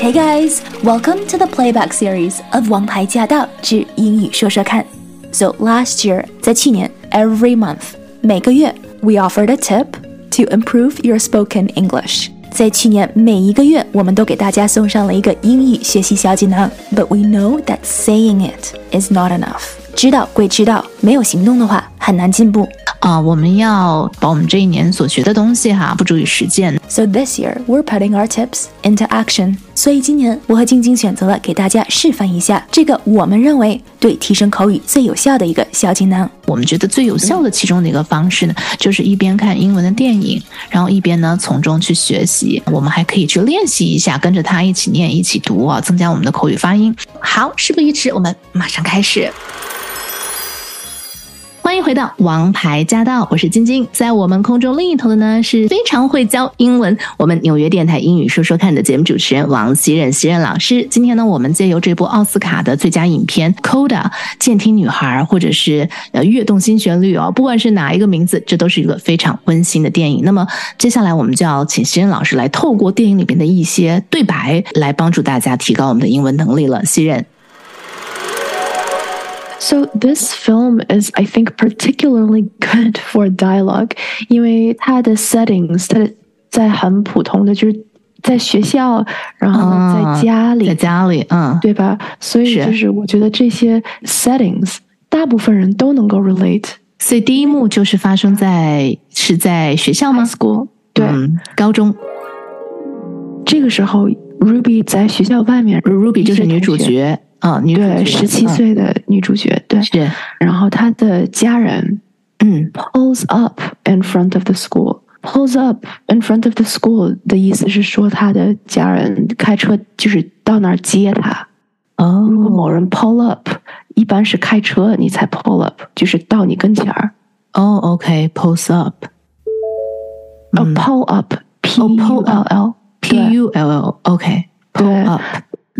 Hey guys, welcome to the playback series of《王牌驾到之英语说说看》。So last year，在去年，every month，每个月，we offered a tip to improve your spoken English。在去年每一个月，我们都给大家送上了一个英语学习小锦囊。But we know that saying it is not enough。 知道归知道，没有行动的话，很难进步。啊，我们要把我们这一年所学的东西哈，付诸于实践。So this year we're putting our tips into action。所以今年我和晶晶选择了给大家示范一下这个我们认为对提升口语最有效的一个小锦囊。我们觉得最有效的其中的一个方式呢，就是一边看英文的电影，然后一边呢从中去学习。我们还可以去练习一下，跟着他一起念、一起读啊，增加我们的口语发音。好，事不宜迟，我们马上开始。欢迎回到《王牌驾到》，我是晶晶，在我们空中另一头的呢是非常会教英文，我们纽约电台英语说说看的节目主持人王希任希任老师。今天呢，我们借由这部奥斯卡的最佳影片《Coda》健听女孩，或者是呃跃动新旋律哦，不管是哪一个名字，这都是一个非常温馨的电影。那么接下来我们就要请希任老师来透过电影里边的一些对白，来帮助大家提高我们的英文能力了。希任。So this film is, I think, particularly good for dialogue，因为它的 settings 它在很普通的，就是在学校，然后在家里，在家里，嗯，对吧？所以就是我觉得这些 settings 大部分人都能够 relate。所以第一幕就是发生在是在学校吗？School，对，高中。这个时候，Ruby 在学校外面，Ruby 就是女主角。啊，女对，十七岁的女主角，对，是。然后她的家人，嗯，pulls up in front of the school，pulls up in front of the school 的意思是说，她的家人开车就是到那儿接她。哦，如果某人 pull up，一般是开车你才 pull up，就是到你跟前儿。哦，OK，pulls up，哦，pull up，P U L L，P U L L，OK，pull up。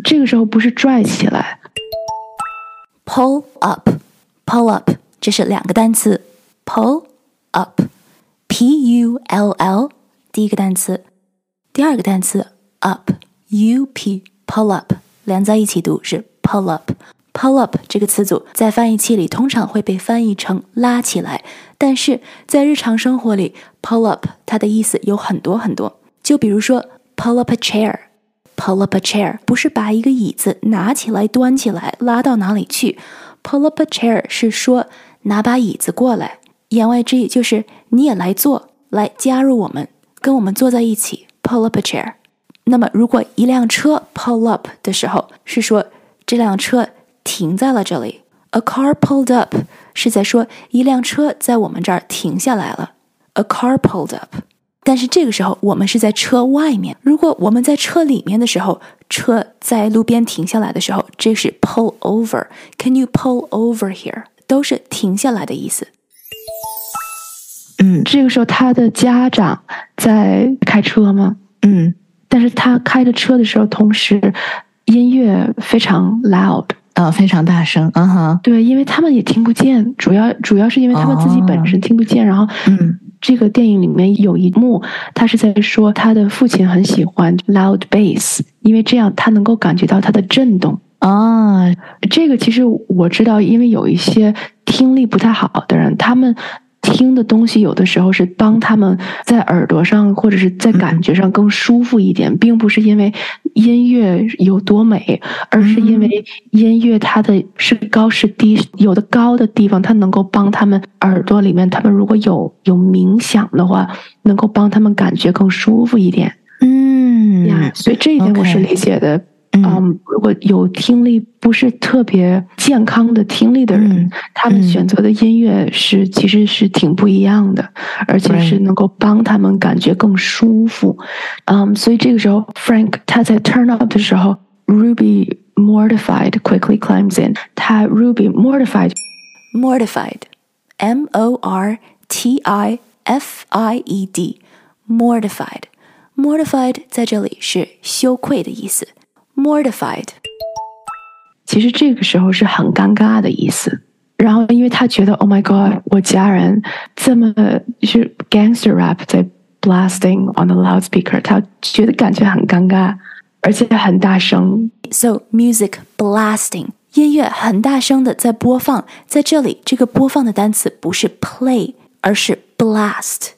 这个时候不是拽起来，pull up，pull up，这是两个单词，pull up，p u l l，第一个单词，第二个单词 up，u p，pull up，连在一起读是 pull up，pull up 这个词组在翻译器里通常会被翻译成拉起来，但是在日常生活里，pull up 它的意思有很多很多，就比如说 pull up a chair。Pull up a chair 不是把一个椅子拿起来、端起来、拉到哪里去。Pull up a chair 是说拿把椅子过来，言外之意就是你也来坐，来加入我们，跟我们坐在一起。Pull up a chair。那么如果一辆车 pull up 的时候，是说这辆车停在了这里。A car pulled up 是在说一辆车在我们这儿停下来了。A car pulled up。但是这个时候我们是在车外面。如果我们在车里面的时候，车在路边停下来的时候，这是 pull over。Can you pull over here？都是停下来的意思。嗯，这个时候他的家长在开车吗？嗯，但是他开着车的时候，同时音乐非常 loud，呃，非常大声。嗯哼，对，因为他们也听不见，主要主要是因为他们自己本身听不见，然后嗯。这个电影里面有一幕，他是在说他的父亲很喜欢 loud bass，因为这样他能够感觉到它的震动啊。这个其实我知道，因为有一些听力不太好的人，他们。听的东西有的时候是帮他们在耳朵上或者是在感觉上更舒服一点，并不是因为音乐有多美，而是因为音乐它的是高是低，有的高的地方它能够帮他们耳朵里面，他们如果有有冥想的话，能够帮他们感觉更舒服一点。嗯，呀，所以这一点我是理解的。嗯，如果有听力不是特别健康的听力的人，他们选择的音乐是其实是挺不一样的，而且是能够帮他们感觉更舒服。嗯，所以这个时候，Frank 他在 turn up 的时候，Ruby mortified quickly climbs in。他 Ruby mortified，mortified，M O R T I F I E D，mortified，mortified 在这里是羞愧的意思。mortified，其实这个时候是很尴尬的意思。然后，因为他觉得，Oh my God，我家人这么就是 gangster rap 在 blasting on the loudspeaker，他觉得感觉很尴尬，而且很大声。 So music blasting，音乐很大声的在播放，在这里这个播放的单词不是 play，而是 blast。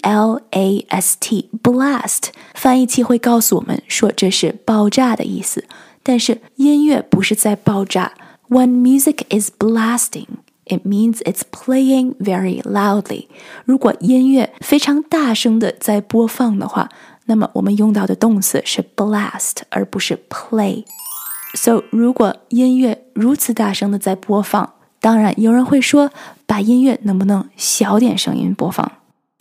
B L A S T blast，翻译器会告诉我们说这是爆炸的意思，但是音乐不是在爆炸。When music is blasting, it means it's playing very loudly。如果音乐非常大声的在播放的话，那么我们用到的动词是 blast，而不是 play。So，如果音乐如此大声的在播放，当然有人会说，把音乐能不能小点声音播放？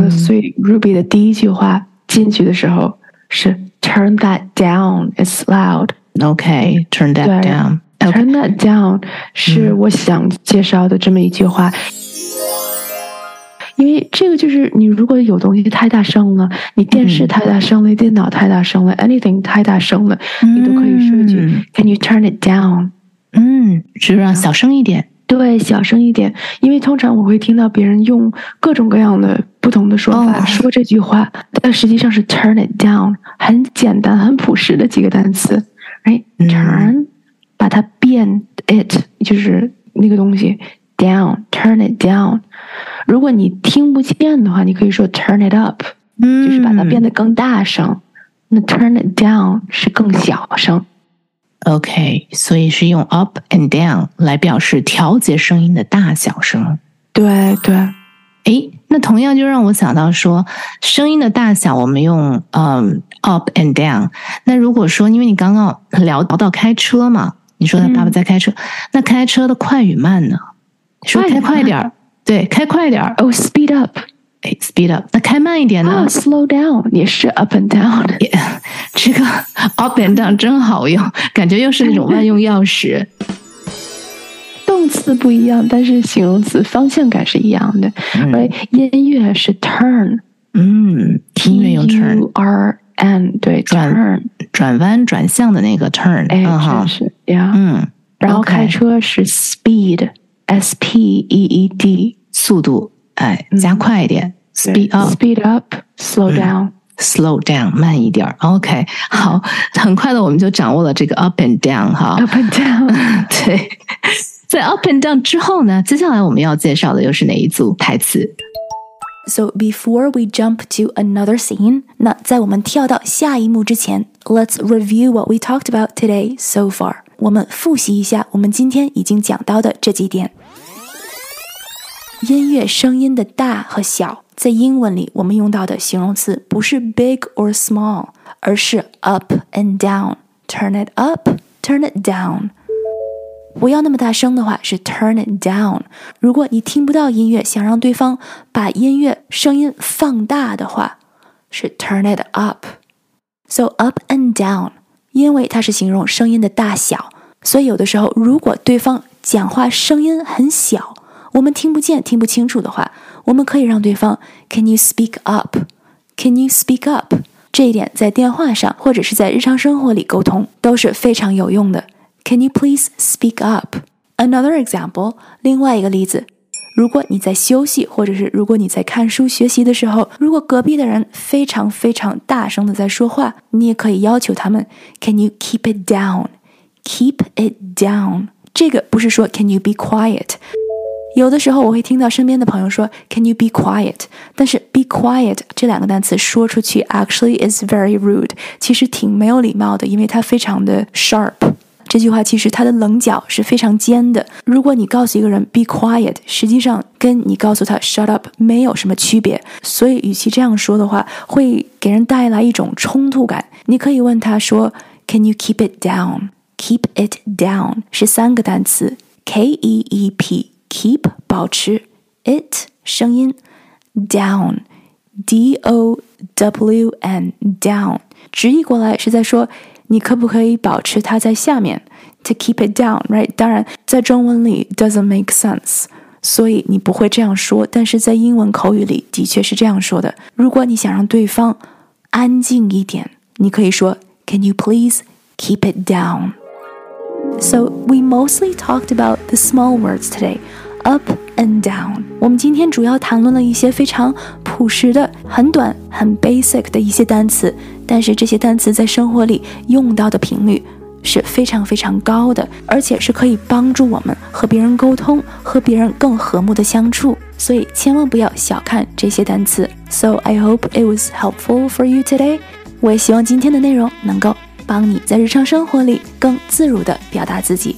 所以 Ruby 的第一句话进去的时候是 Turn that down, it's loud。OK, turn that down. Turn that down 是我想介绍的这么一句话。因为这个就是你如果有东西太大声了，你电视太大声了，电脑太大声了，anything 太大声了，你都可以说一句、嗯 Can you turn it down？嗯，就让小声一点。对，小声一点，因为通常我会听到别人用各种各样的不同的说法、哦说这句话，但实际上是 turn it down，很简单、很朴实的几个单词，right？turn、嗯把它变 it 就是那个东西 down，turn it down。如果你听不见的话，你可以说 turn it up，、嗯就是把它变得更大声。那 turn it down 是更小声。OK，所以是用 up and down 来表示调节声音的大小声。对对，诶，那同样就让我想到说，声音的大小我们用嗯 up and down。那如果说，因为你刚刚聊到开车嘛，你说他爸爸在开车，那开车的快与慢呢？说开快点儿，对，开快点儿，哦、s p e e d up。哎，speed up。那开慢一点呢？啊，slow down 也是 up and down。也这个 up and down 真好用，感觉又是那种万用钥匙。动词不一样，但是形容词方向感是一样的。right？音乐是 turn，嗯，音乐用 turn U R N，对转，turn，转弯转向的那个 turn，哎，嗯哈真，是呀。嗯，然后开车是 speed，S P E E D，速度哎加快一点，speed up。 ，speed up，slow down。 slow down，慢一点儿。OK，好，很快的我们就掌握了这个 up and down 哈。 Up and down，对，在 up and down 之后呢，接下来我们要介绍的又是哪一组台词？ So before we jump to another scene，那在我们跳到下一幕之前，Let's review what we talked about today so far。我们复习一下我们今天已经讲到的这几点。 音乐声音的大和小，在英文里我们用到的形容词不是 big or small，而是 up and down。Turn it up, turn it down。不要那么大声的话是 turn it down。如果你听不到音乐，想让对方把音乐声音放大的话，是 turn it up。So up and down，因为它是形容声音的大小，所以有的时候如果对方讲话声音很小，我们听不见、听不清楚的话，我们可以让对方 Can you speak up？Can you speak up？这一点在电话上或者是在日常生活里沟通都是非常有用的。Can you please speak up? Another example，另外一个例子，如果你在休息，或者是如果你在看书学习的时候，如果隔壁的人非常非常大声的在说话，你也可以要求他们，Can you keep it down? Keep it down。这个不是说 Can you be quiet？有的时候我会听到身边的朋友说 Can you be quiet？但是 be quiet 这两个单词说出去 actually is very rude，其实挺没有礼貌的，因为它非常的 sharp。这句话其实它的棱角是非常尖的。如果你告诉一个人 be quiet，实际上跟你告诉他 shut up 没有什么区别。所以，与其这样说的话，会给人带来一种冲突感。你可以问他说 Can you keep it down？Keep it down 是三个单词，K E E P keep 保持，it 声音，down D O W N down 直译过来是在说你可不可以保持它在下面？To keep it down，right？当然，在中文里 doesn't make sense，所以你不会这样说。但是在英文口语里的确是这样说的。如果你想让对方安静一点，你可以说 Can you please keep it down？So we mostly talked about the small words today, Up and down. 我们今天主要谈论了一些非常朴实的、很短、很 basic 的一些单词，但是这些单词在生活里用到的频率是非常非常高的，而且是可以帮助我们和别人沟通、和别人更和睦的相处。所以千万不要小看这些单词。So I hope it was helpful for you today。我也希望今天的内容能够帮你在日常生活里更自如地表达自己。